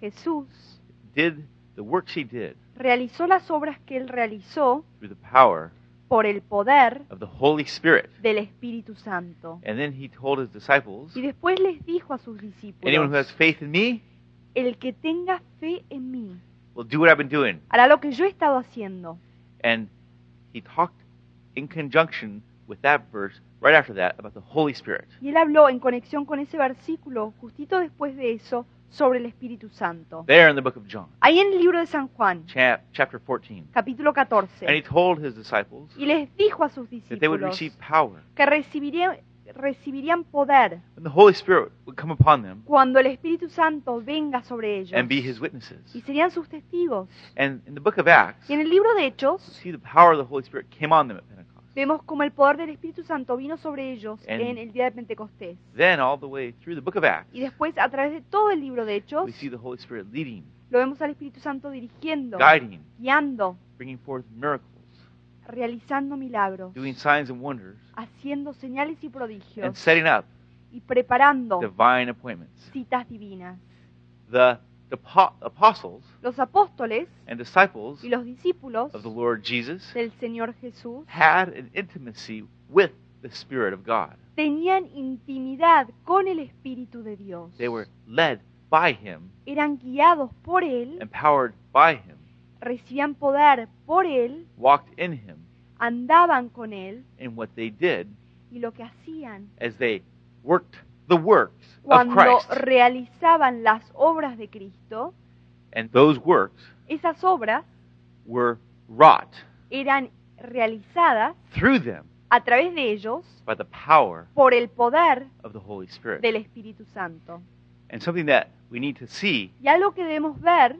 Jesús did the works he did realizó las obras que él realizó through the power por el poder of the Holy Spirit. del Espíritu Santo. And then he told his disciples, Y después les dijo a sus anyone who discípulos, has faith in me el que tenga fe en mí will do what I've been doing. hará lo que yo he estado haciendo. And he talked in conjunction with that verse right after that about the Holy Spirit. Y él habló en conexión con ese versículo, justito después de eso, sobre el Espíritu Santo. There in the book of John, Ahí en el libro de San Juan, chap- chapter 14. capítulo And he 14, told his disciples y les dijo a sus that they would discípulos receive power que recibirían, recibirían poder when the Holy Spirit would come upon them cuando el Espíritu Santo venga sobre ellos and be his witnesses. y serían sus testigos. And in the book of Acts, Y en el libro de Hechos see the power of the Holy Spirit came on them at Pentecost. Vemos como el poder del Espíritu Santo vino sobre ellos And- en el día de Pentecostés. Then, all the way through the book of Acts, Y después, a través de todo el libro de Hechos, we see the Holy Spirit leading, lo vemos al Espíritu Santo dirigiendo, guiding, guiando, bringing forth miracles, realizando milagros, doing signs and wonders, haciendo señales y and prodigios setting up y preparando divine appointments. citas divinas. The, the po- apostles Los apóstoles and disciples y los discípulos of the Lord Jesus del Señor Jesús had an intimacy with the Spirit of God. tenían intimidad con el Espíritu de Dios. They were led by Him, Eran guiados por Él, empowered by Him, recibían poder por Él, walked in Him andaban con Él in what they did y lo que hacían as they worked the works of cuando Christ. realizaban las obras de Cristo, And those works esas obras were wrought eran realizadas through them a través de ellos by the power por el poder of the Holy Spirit. del Espíritu Santo. And something that we need to see Y algo que debemos ver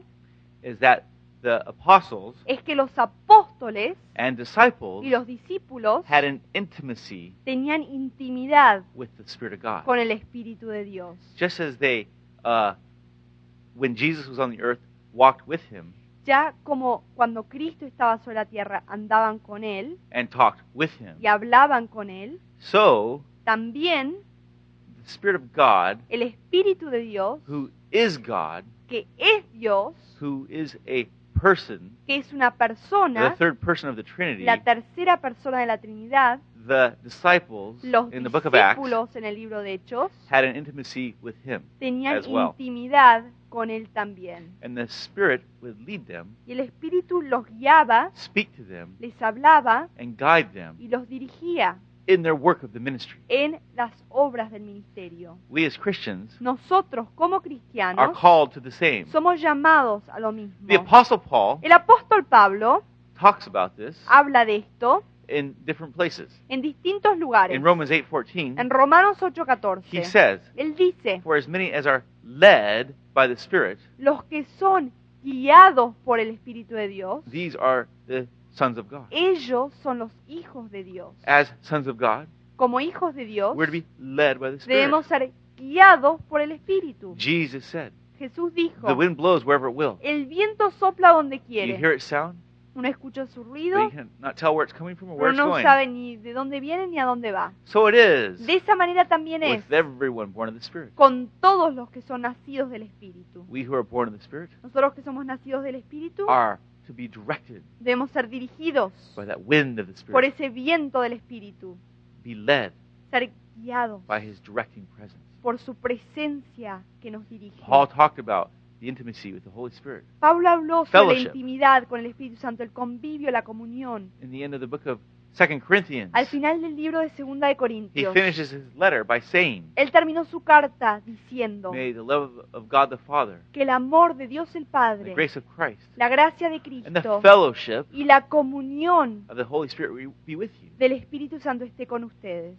is that the apostles es que los apóstoles and disciples y los discípulos had an intimacy tenían intimidad with the Spirit of God. con el Espíritu de Dios. Just as they, uh, when Jesus was on the earth, walked with him Ya como cuando Cristo estaba sobre la tierra andaban con Él and talked with him, y hablaban con Él, so también the Spirit of God, el Espíritu de Dios, who is God, que es Dios, who is a person, que es una the persona, third person of the Trinity, la tercera persona de la Trinidad, the disciples los in the book of Acts en el libro de Hechos had an intimacy with him. tenían as well. intimidad con Él también. And the Spirit would lead them, Y el Espíritu los guiaba, speak to them, les hablaba and guide them y los dirigía in their work of the ministry. en las obras del ministerio. We as Christians Nosotros como are cristianos called to the same. somos llamados a lo mismo. The Apostle Paul El apóstol Pablo talks about this habla de esto in different places. en distintos lugares. In Romans 8:14, En Romanos he 8:14, says, él dice, "For as many as are led by the Spirit, los que son guiados por el Espíritu de Dios, these are the sons of God." ellos son los hijos de Dios. As sons of God, Como hijos de Dios, we're to be led by the Spirit. debemos ser guiados por el Espíritu. Jesus said, Jesús dijo, "The wind blows wherever it will. el viento sopla donde You quiere. hear it sound, Uno escucha su but you ruido, cannot tell where it's coming from or where pero it's no going." sabe ni de dónde viene ni a dónde va. So it is De esa manera también es with everyone born of the Spirit. con todos los que son nacidos del Espíritu. We who are born of the Spirit Nosotros que somos nacidos del Espíritu are to be directed debemos ser dirigidos by that wind of the por Spirit, ese viento del Espíritu, be led ser guiados by His directing presence. por su presencia que nos dirige. Paul talked about the intimacy with the Holy Spirit. Pablo habló sobre la Fellowship. intimidad con el Espíritu Santo, el convivio, la comunión. In the end of the book of Second Corinthians, Al final del libro de Segunda de he Corintios, finishes his letter by saying, él terminó su carta diciendo May the love of God the Father, que el amor de Dios el the Padre, grace of Christ, la gracia de and the Cristo fellowship y la comunión of the Holy Spirit be- with you. del Espíritu Santo esté con ustedes.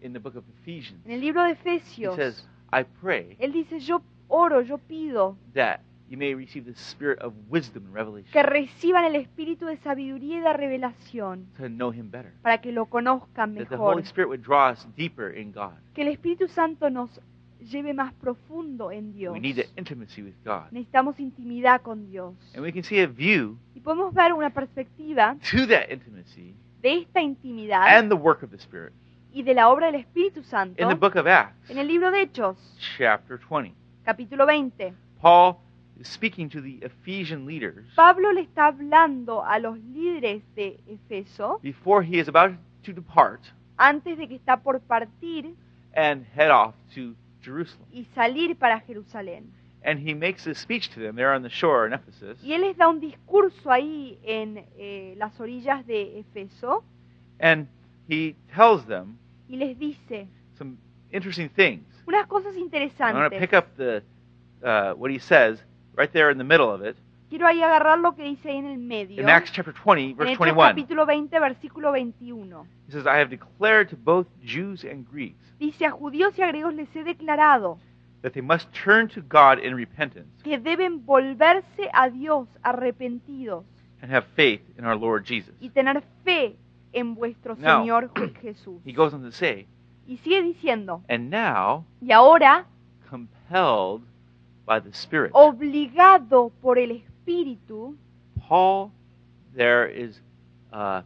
In the book of Ephesians, En el libro de he Efesios, says, I pray él dice, yo oro, yo pido that you may receive the spirit of wisdom and revelation que reciban el espíritu de sabiduría y de revelación to know Him better. para que lo conozcan That the mejor. Holy Spirit would draw us deeper in God. Que el Espíritu Santo nos lleve más profundo en Dios. We need that intimacy with God. Necesitamos intimidad con Dios. And we can see a view Y podemos ver una perspectiva to that intimacy de esta intimidad and the work of the Spirit y de la obra del Espíritu Santo in the book of Acts, en el libro de Hechos, chapter 20. capítulo 20. Paul speaking to the Ephesian leaders Pablo le está hablando a los líderes de Efeso before he is about to depart antes de que está por partir and head off to Jerusalem. y salir para Jerusalén. And he makes a speech to them there on the shore in Ephesus. Y él les da un discurso ahí en eh, las orillas de Efeso And he tells them y les dice some interesting things. unas cosas interesantes. I'm going to pick up the uh, what he says right there in the middle of it Quiero ahí agarrar lo que dice ahí en el medio. in Acts chapter 20, En verse Hechos 21. capítulo 20, versículo 21. He says, I have declared to both Jews and Greeks Dice, a judíos y a griegos les he declarado that they must turn to God in repentance que deben volverse a Dios arrepentidos and have faith in our Lord Jesus. y tener fe en vuestro Now, Señor Jesús. He goes on to say, Y sigue diciendo, and now y ahora, compelled by the Spirit. obligado por el Espíritu, Paul there is uh,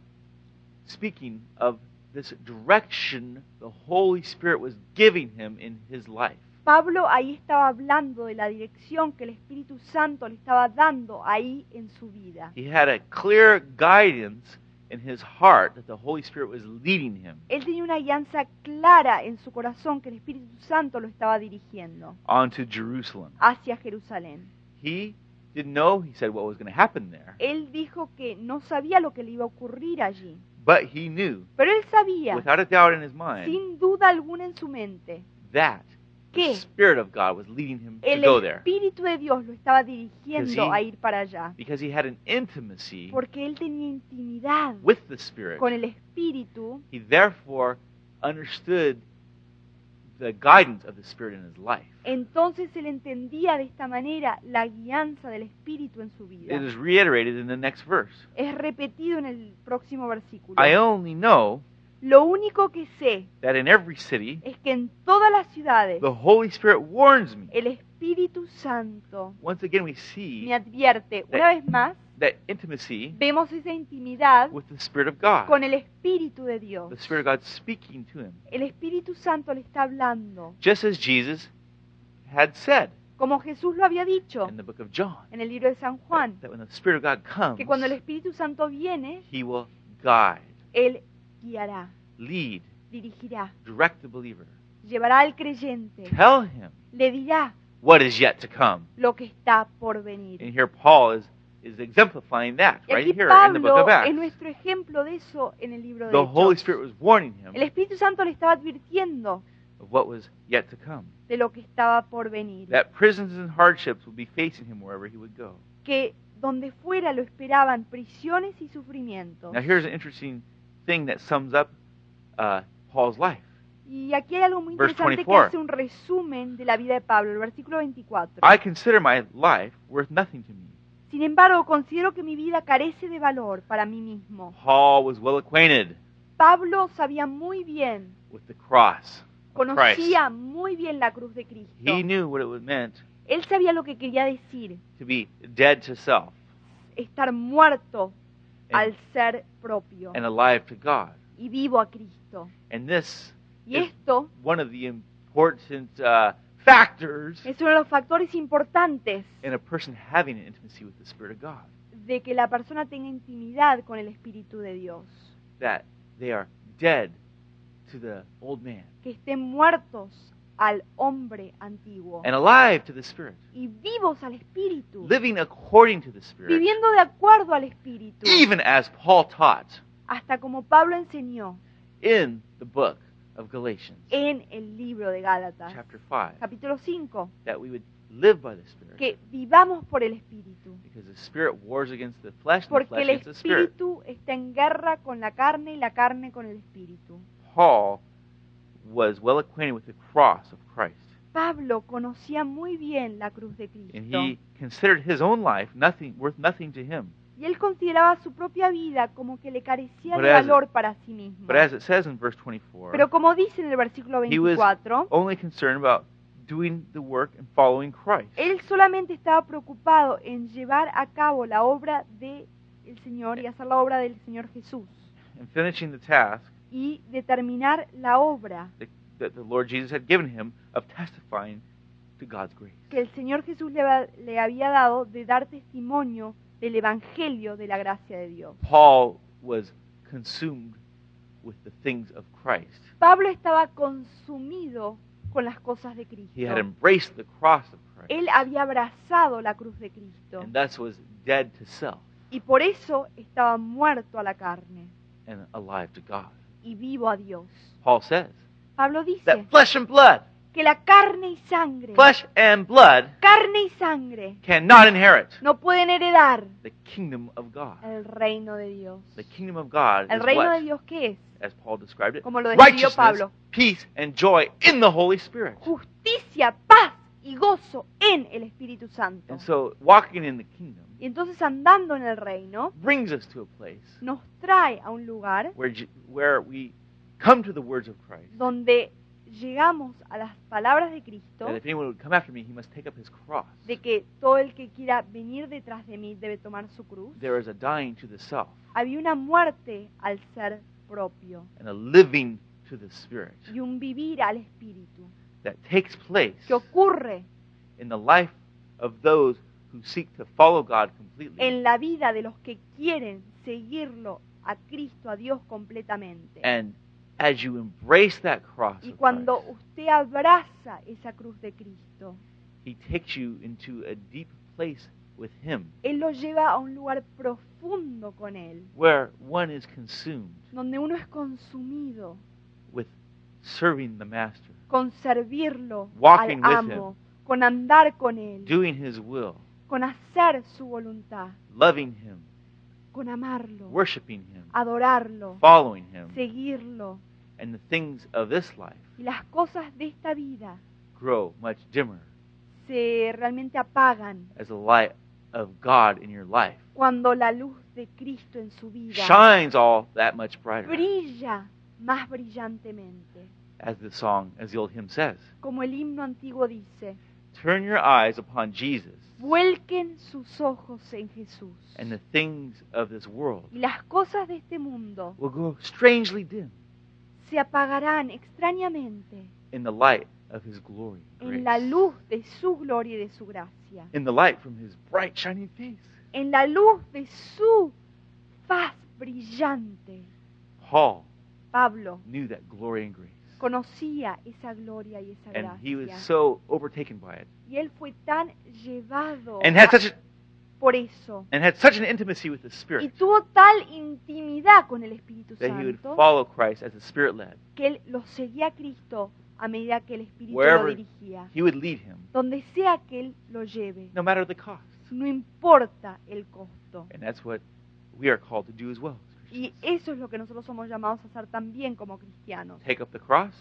speaking of this direction the Holy Spirit was giving him in his life. Pablo ahí estaba hablando de la dirección que el Espíritu Santo le estaba dando ahí en su vida. He had a clear guidance in his heart that the Holy Spirit was leading him Él tenía una guianza clara en su corazón que el Espíritu Santo lo estaba dirigiendo onto Jerusalem. hacia Jerusalén. He didn't know, he said, what was going to happen there, Él dijo que no sabía lo que le iba a ocurrir allí, but he knew, pero él sabía, without a doubt in his mind, sin duda alguna en su mente, that the que Spirit of God was leading him to el go there Espíritu de Dios lo estaba dirigiendo Because he- a ir para allá, because he had an intimacy porque él tenía intimidad with the Spirit. con el Espíritu, He therefore understood the guidance of the Spirit in his life. entonces él entendía de esta manera la guianza del Espíritu en su vida. It is reiterated in the next verse. Es repetido en el próximo versículo. I only know Lo único que sé that in every city es que en todas las ciudades the Holy Spirit warns me. el Espíritu Santo Once again, we me see advierte. Una vez más, that intimacy vemos esa intimidad with the Spirit of God. con el Espíritu de Dios. The Spirit of God speaking to him. El Espíritu Santo le está hablando, Just as Jesus had said como Jesús lo había dicho in the book of John. en el libro de San Juan, That when the Spirit of God comes, que cuando el Espíritu Santo viene, he will guide, Él guiará, lead, dirigirá, direct the believer. llevará al creyente, Tell him le dirá what is yet to come. lo que está por venir. And here Paul is, is exemplifying that right here in the book of es Acts. nuestro ejemplo de eso en el libro de The Holy Hechos. Spirit was warning him El Espíritu Santo le estaba advirtiendo of what was yet to come. de lo que estaba por venir. That prisons and hardships would be facing him wherever he would go. Que donde fuera lo esperaban prisiones y sufrimientos. Now here's an interesting thing that sums up uh, Paul's life. Y aquí hay algo muy interesante que 24. hace un resumen de la vida de Pablo, el versículo 24. I consider my life worth nothing to me. Sin embargo, considero que mi vida carece de valor para mí mismo. Paul was well acquainted Pablo sabía muy bien, with the cross of Christ. conocía muy bien la cruz de Cristo. He knew what it would meant Él sabía lo que quería decir, to be dead to self estar muerto al and, ser propio and alive to God. y vivo a Cristo. And this Y Es- esto one of the important uh, factors es uno de los factores importantes in a person having an intimacy with the Spirit of God. de que la persona tenga intimidad con el Espíritu de Dios, That they are dead to the old man que estén muertos al hombre antiguo. And alive to the Spirit, y vivos al Espíritu, living according to the Spirit, viviendo de acuerdo al Espíritu, even as Paul taught hasta como Pablo enseñó. in the book of Galatians, en el libro de Gálatas, chapter 5, capítulo 5, that we would live by the Spirit. que vivamos por el Espíritu, Because the Spirit wars against the flesh, and the porque flesh el against the Spirit. Espíritu está en guerra con la carne y la carne con el Espíritu. Paul was well acquainted with the cross of Christ. Pablo conocía muy bien la cruz de And Cristo he considered his own life nothing worth nothing to him. y él consideraba su propia vida como que le carecía But de valor para sí mismo. But as it says in verse 24, Pero como dice en el versículo He was- 24, only concerned about doing the work and following Christ. él solamente estaba preocupado en llevar a cabo la obra del Señor y hacer la obra del Señor Jesús And finishing the task y determinar la obra that, that the Lord Jesus had given him of testifying to God's grace. que el Señor Jesús le, va- le había dado de dar testimonio del Evangelio de la gracia de Dios. Paul was consumed with the things of Christ. Pablo estaba consumido con las cosas de Cristo. He had embraced the cross of Christ Él había abrazado la cruz de Cristo and thus was dead to self y por eso estaba muerto a la carne and alive to God. Y vivo a Dios. Paul says Pablo dice that flesh and blood, que la carne y sangre, flesh and blood carne y sangre, cannot inherit no pueden heredar the kingdom of God. el reino de Dios. The kingdom of God ¿El is reino what? de Dios qué es? As Paul described it, Como lo describió Pablo. peace, and joy in the Holy Spirit. Justicia, paz y gozo en el Espíritu Santo. And so, walking in the kingdom Y entonces andando en el reino brings us to a place nos trae a un lugar where, where we come to the words of Christ. donde llegamos a las palabras de Cristo That if anyone would come after me, he must take up his cross. de que todo el que quiera venir detrás de mí debe tomar su cruz. There is a dying to the self Había una muerte al ser propio and a living to the spirit y un vivir al espíritu that takes place que ocurre in the life of those who seek to follow God completely. en la vida de los que quieren seguirlo a Cristo, a Dios completamente. And as you embrace that cross, Y of cuando Christ, usted abraza esa cruz de Cristo, He takes you into a deep place with Him Él lo lleva a un lugar profundo con Él, where one is consumed donde uno es consumido with serving the Master, con servirlo Walking al with amo, con andar con Él, doing His will, con hacer su voluntad, loving Him, con amarlo, worshiping Him, adorarlo, following Him, seguirlo. and the things of this life Y las cosas de esta vida grow much dimmer se realmente apagan as the light of God in your life cuando la luz de Cristo en su vida shines all that much brighter, brilla más brillantemente. As the song, as the old hymn says. Como el himno antiguo dice, Turn your eyes upon Jesus, vuelquen sus ojos en Jesús. and the things of this world Y las cosas de este mundo will grow strangely dim se apagarán extrañamente in the light of His glory, and en la grace, luz de su gloria y de su gracia, in the light from His bright shining face. en la luz de su faz brillante. Paul Pablo knew that glory and grace, conocía esa gloria y esa and he was so overtaken by it, Y él fue tan llevado and had such a, por eso. and had such an intimacy with the Y Spirit tuvo tal intimidad con el Espíritu that he would Santo follow Christ as the Spirit led. que él lo seguía a Cristo a medida que el Espíritu Wherever lo dirigía. He would lead him, Donde sea que él lo lleve, no matter the cost. no importa el costo. And that's what we are called to do as well. Y eso es lo que nosotros somos llamados a hacer también como cristianos. Take up the cross,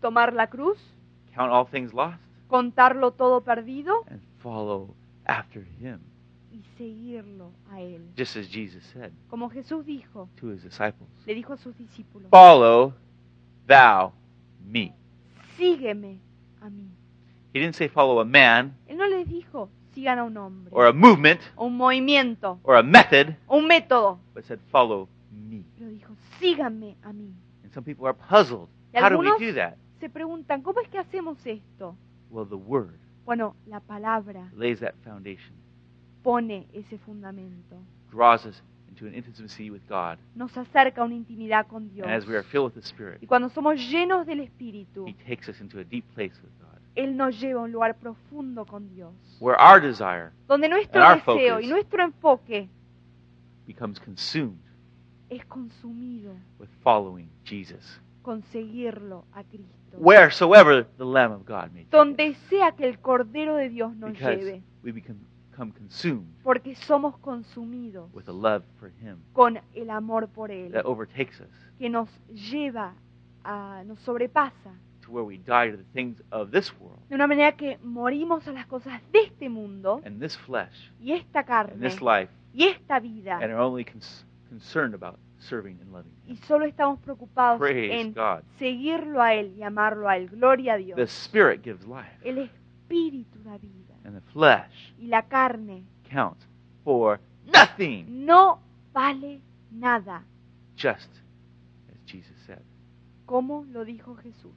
Tomar la cruz, count all things lost, contarlo todo perdido and follow after him. y seguirlo a él. Just as Jesus said Como Jesús dijo, to his disciples le dijo a sus discípulos, Follow thou me. sígueme a mí. He didn't say follow a man Él no les dijo, sigan a un hombre, or a movement o un movimiento, or a method, o un método, but said follow me. pero dijo, síganme a mí. And some people are puzzled. Y How do we do that? se preguntan, ¿cómo es que hacemos esto? Well, the Word Bueno, la palabra lays that foundation, pone ese fundamento. draws us into an intimacy with God. Nos acerca a una intimidad con Dios. And as we are filled with the Spirit, Y cuando somos llenos del Espíritu, He takes us into a deep place with God, Él nos lleva a un lugar profundo con Dios. where our desire Donde nuestro And our deseo y nuestro enfoque becomes consumed es consumido with following Jesus. con seguirlo a Cristo. Wheresoever the Lamb of God may Donde sea que el Cordero de Dios nos because lleve, we become, become consumed porque somos consumidos with a love for Him con el amor por Él, that overtakes us que nos lleva, a, nos sobrepasa, to where we die to the things of this world de una manera que morimos a las cosas de este mundo and this flesh y esta and carne this life y esta vida and are only cons- concerned about serving and loving y Him. solo estamos preocupados Praise en God. seguirlo a Él y amarlo a Él. Gloria a Dios. The Spirit gives life, El Espíritu da vida and the flesh y la carne counts for nothing, no vale nada, just as Jesus said. como lo dijo Jesús.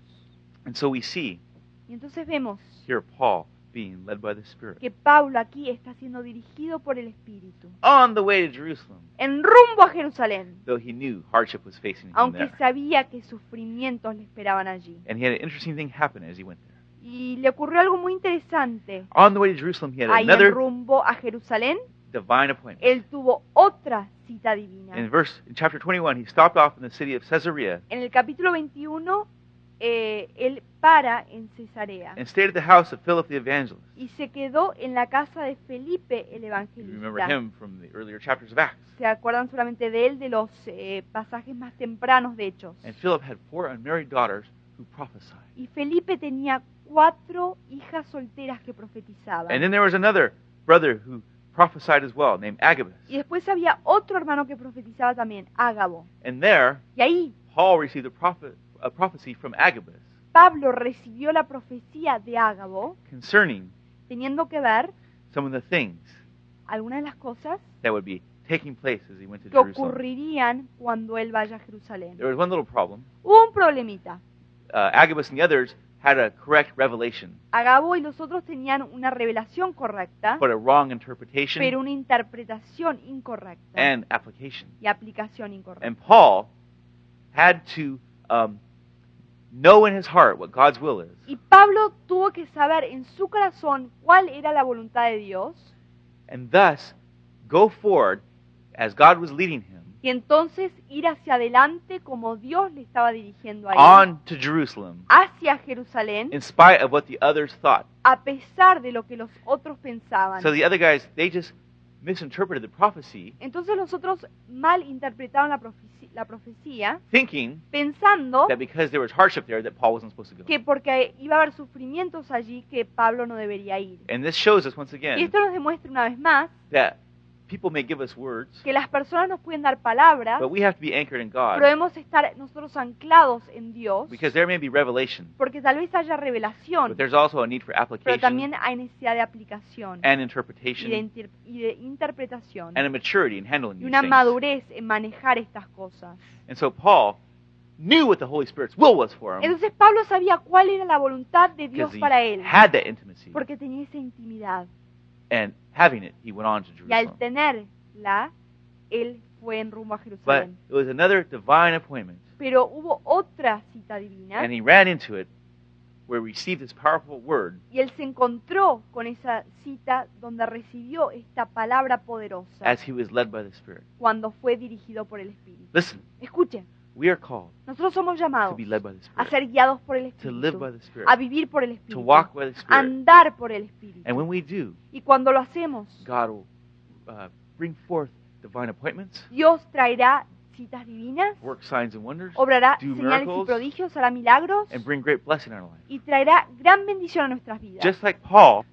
And so we see Y entonces vemos here Paul being led by the Spirit que Pablo aquí está siendo dirigido por el Espíritu on the way to Jerusalem, en rumbo a Jerusalén, though he knew hardship was facing him aunque there. sabía que sufrimientos le esperaban allí. And he had an interesting thing happen as he went there. Y le ocurrió algo muy interesante. On the way to Jerusalem, he had Ahí en another rumbo a Jerusalén, divine appointment. él tuvo otra cita divina. In verse in chapter 21, he stopped off in the city of Caesarea En el capítulo 21, eh, él para en Cesarea and stayed at the house of Philip the evangelist. y se quedó en la casa de Felipe el You remember evangelista. him from the earlier chapters of Acts. Se acuerdan solamente de él de los eh, pasajes más tempranos de Hechos. And Philip had four unmarried daughters who prophesied. Y Felipe tenía cuatro hijas solteras que profetizaban. And then there was another brother who prophesied as well, named Agabus. Y después había otro hermano que profetizaba también, Ágabo. And there, Y ahí Paul received a, prophet, a prophecy from Agabus Pablo recibió la profecía de Ágabo, concerning teniendo que ver some of the things algunas de las cosas that would be taking place as he went to que Jerusalem. ocurrirían cuando él vaya a Jerusalén. There was one little problem. Hubo un problemita. Uh, Agabus and the others had a correct revelation, Agabo y los otros tenían una revelación correcta, but a wrong interpretation pero una interpretación incorrecta and application. y aplicación incorrecta. And Paul had to um, know in his heart what God's will is, Y Pablo tuvo que saber en su corazón cuál era la voluntad de Dios and thus go forward as God was leading him y entonces ir hacia adelante como Dios le estaba dirigiendo a él on to Jerusalem, hacia Jerusalén in spite of what the others thought. a pesar de lo que los otros pensaban. So the other guys, they just misinterpreted the prophecy, Entonces los otros mal interpretaron la, profecía thinking pensando that because there was hardship there, that Paul wasn't supposed to go. que porque iba a haber sufrimientos allí que Pablo no debería ir. And this shows us once Y again esto nos demuestra una vez más that people may give us words, que las personas nos pueden dar palabras, but we have to be anchored in God pero debemos estar nosotros anclados en Dios, because there may be revelation, porque tal vez haya but revelación, there's also a need for pero application también hay necesidad de aplicación and y de, interpretation inter- y de interpretación and a maturity in handling y these una things. madurez en manejar estas cosas. And so Paul knew what the Holy Spirit's will was for him Entonces Pablo sabía cuál era la voluntad de Dios para él, had that intimacy, porque tenía esa intimidad. And having it, he went on to Y al Jerusalem. tenerla, él fue en rumbo a But Jerusalén. it was another divine appointment, Pero hubo otra cita divina and he ran into it where he received this powerful word y él se encontró con esa cita donde recibió esta palabra poderosa as he was led by the Spirit. cuando fue dirigido por el Espíritu. Listen, Escuchen, we are called nosotros somos to llamados be led by the a Spirit, ser guiados por el to live Espíritu, by the Spirit, a vivir por el to Espíritu, walk by the a Spirit. andar por el Espíritu. And when we do, Y cuando lo hacemos, God will uh, bring forth divine appointments, Dios traerá citas divinas, work signs and wonders, obrará Do señales y prodigios, hará milagros and bring great blessing in our life. y traerá gran bendición a nuestras vidas. Just like Paul,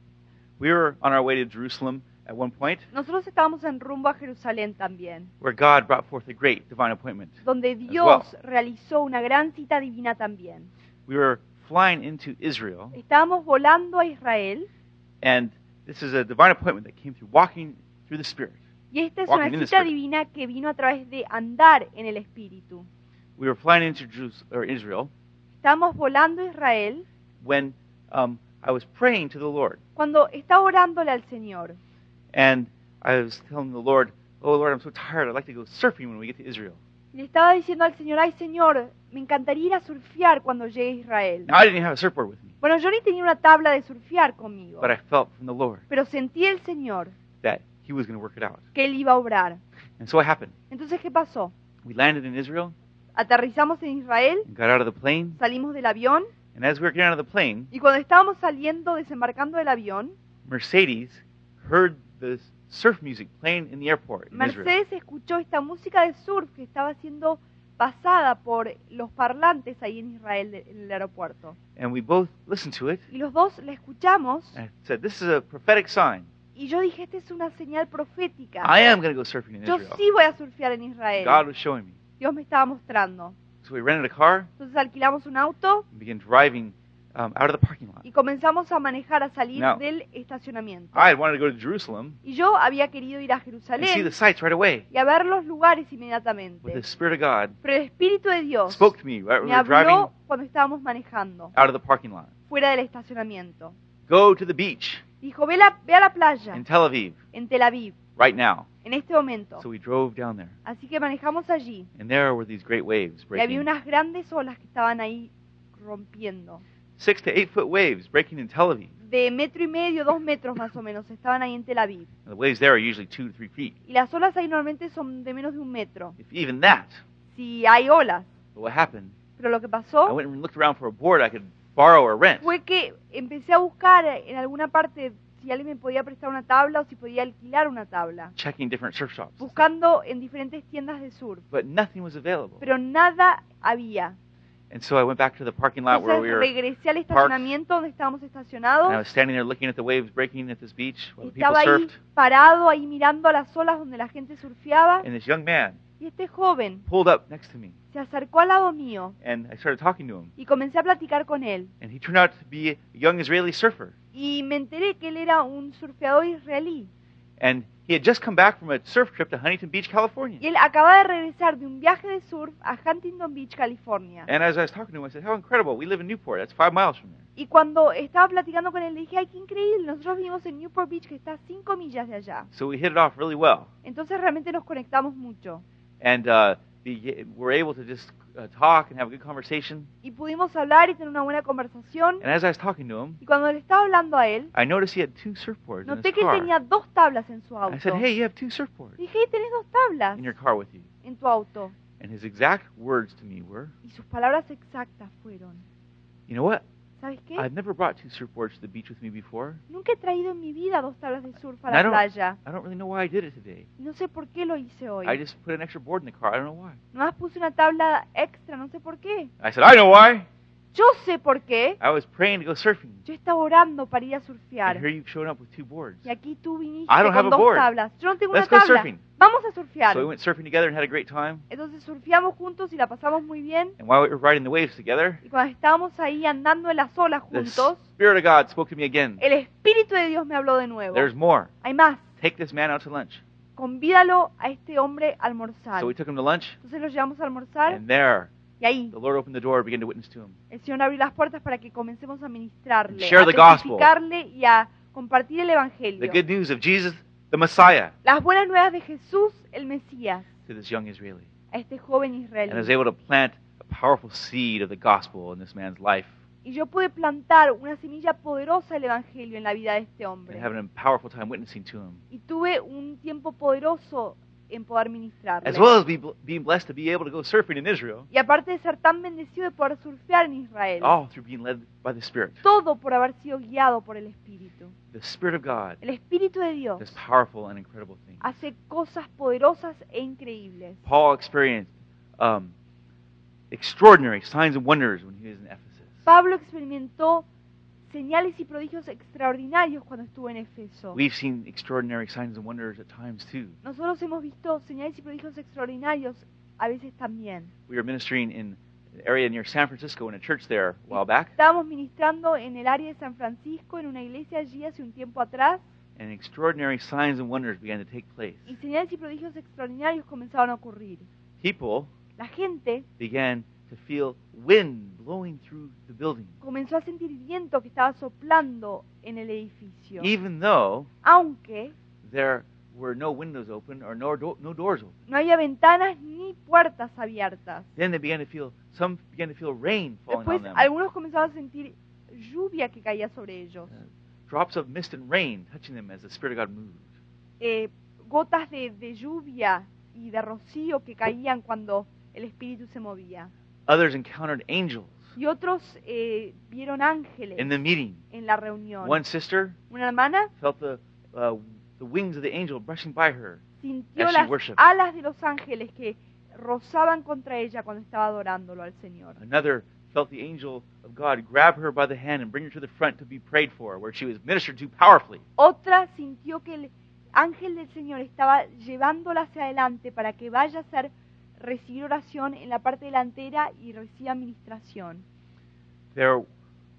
we were on our way to Jerusalem at one point Nosotros estábamos en rumbo a Jerusalén también, where God brought forth a great divine appointment. donde Dios realizó una gran cita divina también. We were flying into Israel, Estábamos volando a Israel and this is a divine appointment that came through walking through the Spirit. y esta es Walking una cita divina que vino a través de andar en el Espíritu. We were flying into Israel Estábamos volando a Israel when um, I was praying to the Lord, cuando estaba orándole al Señor. And I was telling the Lord, "Oh Lord, I'm so tired. I'd like to go surfing when we get to Israel." Y le estaba diciendo al Señor, ay Señor, me encantaría ir a surfear cuando llegue a Israel. Now I didn't have a surfboard with me, Bueno, yo ni tenía una tabla de surfear conmigo, but I felt from the Lord pero sentí el Señor that He was going to work it out, que Él iba a obrar. and so it happened. Entonces, ¿qué pasó? We landed in Israel Aterrizamos en Israel, and got out of the plane, salimos del avión and as we were getting out of the plane, y cuando estábamos saliendo, desembarcando del avión, Mercedes heard the surf music playing in the airport in Israel. Mercedes escuchó esta música de surf que estaba siendo pasada por los parlantes ahí en Israel, de- en el aeropuerto. And we both listened to it Y los dos la escuchamos and said, This is a prophetic sign. y yo dije, esta es una señal profética. I am going to go surfing in Yo Israel. sí voy a surfear en Israel. God was showing me. Dios me estaba mostrando. So we rented a car Entonces alquilamos un auto and began driving um, out of the parking lot. y comenzamos a manejar, a salir del estacionamiento. I had wanted to go to Jerusalem Y yo había querido ir a and see Jerusalén the sights right away. y a ver los lugares But inmediatamente. the Spirit of God Pero el Espíritu de Dios spoke to me right me we were driving habló cuando estábamos manejando, out of the parking lot. fuera del estacionamiento. Go to the beach Dijo, ve, la- ve a la playa in Tel Aviv en Tel Aviv right now. en este momento. So we drove down there. Así que manejamos allí And there were these great waves y había breaking. unas grandes olas que estaban ahí rompiendo. Six to eight foot waves breaking in Tel Aviv. De metro y medio, dos metros más o menos, estaban ahí en Tel Aviv. And the waves there are usually two to three feet, Y las olas ahí normalmente son de menos de un metro, if even that. si hay olas. But what happened? Pero lo que I pasó went and looked around for a board I could borrow or rent. fue que empecé a buscar en alguna parte si alguien me podía prestar una tabla o si podía alquilar una tabla, checking different surf shops. buscando en diferentes tiendas de surf. But nothing was available. Pero nada había. And so I went back to the parking lot where we were. regresé al estacionamiento donde estábamos And I estacionados. was standing there looking at the waves breaking at this beach while the people Estaba ahí surfed. parado, ahí mirando a las olas donde la gente surfeaba. And this young man Y este joven pulled up next to me. se acercó al lado mío And I started talking to him. y comencé a platicar con él. And he turned out to be a young Israeli surfer. Y me enteré que él era un surfeador israelí. And he had just come back from a surf trip to Huntington Beach, Y California. él acaba de regresar de un viaje de surf a Huntington Beach, California. And as I was talking to him, I said, How incredible. We live in Newport. That's five miles from there. Y cuando estaba platicando con él, le dije, ay, qué increíble, nosotros vivimos en Newport Beach, que está a cinco millas de allá. So we hit it off really well. Entonces realmente nos conectamos mucho. And uh, be, we're able to just uh, talk and have a good conversation. Y pudimos hablar y tener una buena conversación. And as I was talking to him, Y cuando le estaba hablando a él, I noticed he had two surfboards in noté his que car. tenía dos tablas en su I auto. said, Hey, you have two surfboards Dije, hey, tenés dos tablas in your car with you. en tu auto. And his exact words to me were, Y sus palabras exactas fueron, You know what? ¿Sabes qué? I've never brought two surfboards to the beach with me before. Nunca he traído en mi vida dos tablas de surf a And I la don't- playa. I don't really know why I did it today. No sé por qué lo hice hoy. I just put an extra board in the car. I don't know why. Nomás puse una tabla extra, no sé por qué. I said, I know why. Yo sé por qué. I was praying to go surfing. Yo estaba orando para ir a And surfear. here you've shown up with two boards. Y aquí tú viniste I don't have con a dos board. tablas. Yo no tengo Let's una go tabla. surfing. Vamos a surfear. So we went surfing together and had a great time. Entonces surfeamos juntos y la pasamos muy bien. And while we were riding the waves together, Y cuando estábamos ahí andando en las olas the juntos, Spirit of God spoke to me again. el Espíritu de Dios me habló de nuevo. There's more. Hay más. Take this man out to lunch. Convídalo a este hombre a almorzar. So we took him to lunch, Entonces lo llevamos a almorzar and there, y ahí the Lord opened the door and began to witness to him. el Señor abrió las puertas para que comencemos a ministrarle, Share a the gospel. testificarle y a compartir el The Evangelio. good news of Jesus, the Messiah, Las buenas nuevas de Jesús, el Mesías, to this young Israeli. a este joven And I was israelí. able to plant a powerful seed of the gospel in this man's life Y yo pude plantar una semilla poderosa del Evangelio en la vida de este and hombre. a powerful time witnessing to him. Y tuve un tiempo poderoso en poder. As well as be, being blessed to be able to go surfing in Israel, Y aparte de ser tan bendecido de poder surfear en Israel, all through being led by the Spirit. todo por haber sido guiado por el Espíritu. The Spirit of God El Espíritu de Dios does powerful and incredible things. hace cosas poderosas e increíbles. Paul experienced um, extraordinary signs and wonders when he was in Ephesus. Pablo experimentó señales y prodigios extraordinarios cuando estuvo en Efeso. We've seen extraordinary signs and wonders at times too. Nosotros hemos visto señales y prodigios extraordinarios a veces también. We were ministering in an area near San Francisco in a church there a while back, Estábamos ministrando en el área de San Francisco, en una iglesia allí hace un tiempo atrás, and extraordinary signs and wonders began to take place. y señales y prodigios extraordinarios comenzaron a ocurrir. People La gente began to feel wind blowing through the building, comenzó a sentir viento que estaba soplando en el edificio, even though aunque there were no windows open or no, do- no doors open. no había ventanas ni puertas abiertas. Then they began to feel, some began to feel rain falling Después on them. algunos comenzaron a sentir lluvia que caía sobre ellos, Drops of mist and rain touching them as the Spirit of God moved. eh, gotas de, de lluvia y de rocío que caían cuando el espíritu se movía. Others encountered angels Y otros eh, vieron ángeles in the meeting. en la reunión. One sister Una hermana felt the, uh, the wings of the angel brushing by her. sintió As she las worshiped. alas de los ángeles que rozaban contra ella cuando estaba adorándolo al Señor. Another felt the angel of God grab her by the hand and bring her to the front to be prayed for, where she was ministered to powerfully. Otra sintió que el ángel del Señor estaba llevándola hacia adelante para que vaya a hacer recibir oración en la parte delantera y reciba administración.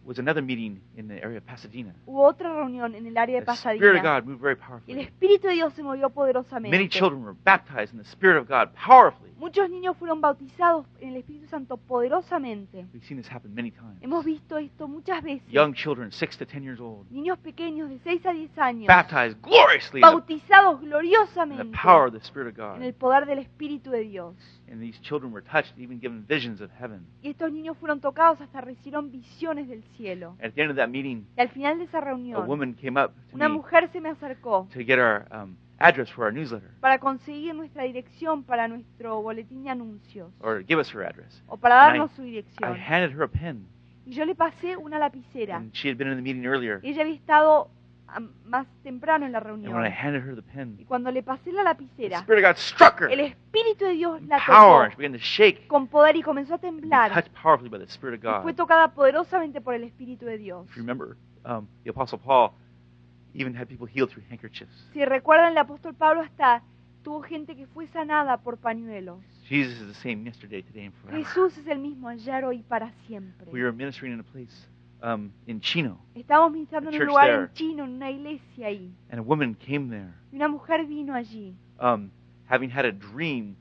Was another meeting in the area of Pasadena. Hubo otra reunión en el área de The Spirit of Pasadena. God moved very Y el powerfully. Espíritu de Dios se movió Many poderosamente. children were baptized in the Spirit of God powerfully. Muchos niños fueron bautizados en el Espíritu Santo poderosamente. We've seen this happen many times. Hemos visto esto muchas veces. Young children, six to ten years old, Niños pequeños de 6 a 10 años, baptized gloriously in the, bautizados in the gloriosamente power of the Spirit of en el God. poder del Espíritu de Dios. And these children were touched, even given visions of heaven. Y estos niños fueron tocados hasta recibieron visiones del cielo. At the end of that meeting, Y al final de esa a reunión, woman came up to una me mujer se me acercó to get our um, address for our newsletter, para conseguir nuestra dirección para nuestro boletín de anuncios or give us her address. o para And I- darnos su I dirección. handed her a pen, Y yo le pasé una lapicera. and she had been in the meeting earlier. Ella había estado más temprano en la And when I reunión. handed her the Y pen, cuando le pasé la the lapicera, Spirit of God struck her el Espíritu de Dios la tocó con poder y comenzó a temblar. touched powerfully by the Spirit of Y fue God. tocada poderosamente por el Espíritu de Dios. If you remember, um, the Apostle Paul even had people healed through handkerchiefs. Si recuerdan, el apóstol Pablo hasta tuvo gente que fue sanada por pañuelos. Jesus is the same yesterday, today, and forever. Jesús es el mismo ayer, hoy y para siempre. We were ministering in a place um, in Chino, Estábamos ministrando en un lugar there. en chino, en una iglesia ahí. and a woman came there, Y una mujer vino allí, um, having had a dream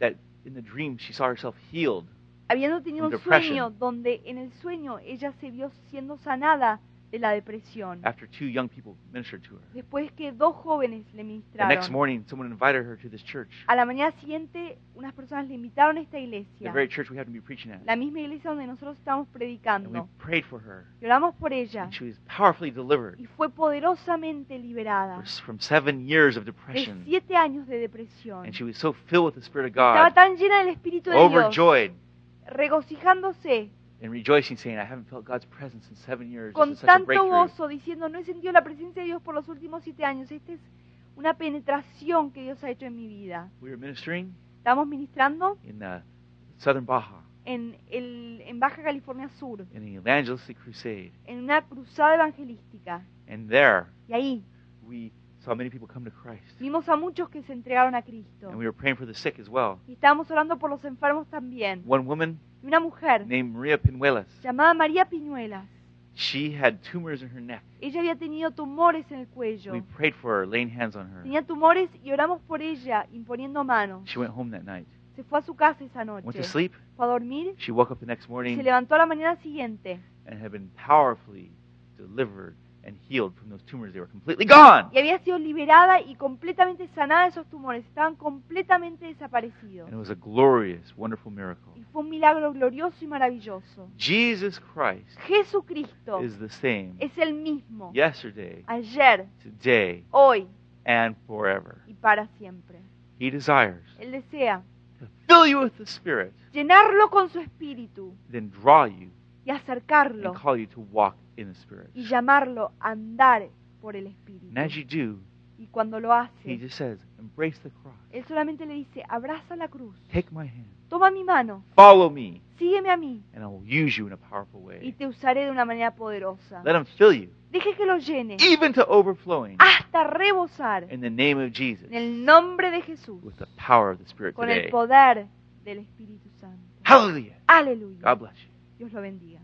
that in the dream she saw herself healed. habiendo tenido un From depression. sueño donde en el sueño ella se vio siendo sanada de la depresión. after two young people ministered to her. Después que dos jóvenes le The next ministraron. morning, someone invited her to this church, A la mañana siguiente, unas personas le invitaron a esta the iglesia, very church we happened to be preaching at. la misma iglesia donde nosotros estamos And we predicando. prayed for her, Y oramos por ella and she was powerfully delivered y fue poderosamente liberada from seven years of de depression. siete años de depresión. And she was so filled with the Spirit of Estaba God, tan llena del Espíritu de Dios, overjoyed regocijándose and rejoicing, saying, I haven't felt God's presence in seven years. con This is such a tanto breakthrough. gozo, diciendo, no he sentido la presencia de Dios por los últimos siete años. Esta es una penetración que Dios ha hecho en mi vida. We were ministering Estamos ministrando in uh, southern Baja en, el, en Baja California Sur, in an evangelistic crusade. en una cruzada evangelística. And there, Y ahí we saw many people come to Christ. vimos a muchos que se entregaron a Cristo. And we were praying for the sick as well. Y estábamos orando por los enfermos también. One woman Y una mujer named Maria Pinuelas, llamada María Piñuelas, she had tumors in her neck. ella había tenido tumores en el cuello. We prayed for her, laying hands on her. Tenía tumores y oramos por ella, imponiendo manos. She went home that night. Se fue a su casa esa Went noche. to sleep. Fue a dormir She woke up the next y se morning levantó a la mañana siguiente. and had been powerfully delivered and healed from those tumors. They were completely gone. Y había sido liberada y completamente sanada de esos tumores. Estaban completamente desaparecidos. And it was a glorious, wonderful miracle. Y fue un milagro glorioso y maravilloso. Jesus Christ Jesucristo is the same es el mismo. yesterday, Ayer, today, hoy and forever. y para siempre. He desires Él desea to fill you with the Spirit, llenarlo con su espíritu then draw you y acercarlo and call you to walk in the Spirit. y llamarlo a andar por el espíritu. And as you do, Y cuando lo he hace, just says, Embrace the cross. Él solamente le dice, abraza la cruz, Take my hand. toma mi mano, Follow me, sígueme a mí and I will use you in a powerful y way. te usaré de una manera poderosa. Let him fill you, Deje que lo llene even to overflowing, hasta rebosar in the name of Jesus, en el nombre de Jesús with the power of the Spirit con el today. poder del Espíritu Santo. Hallelujah. Aleluya. God bless you. Dios lo bendiga.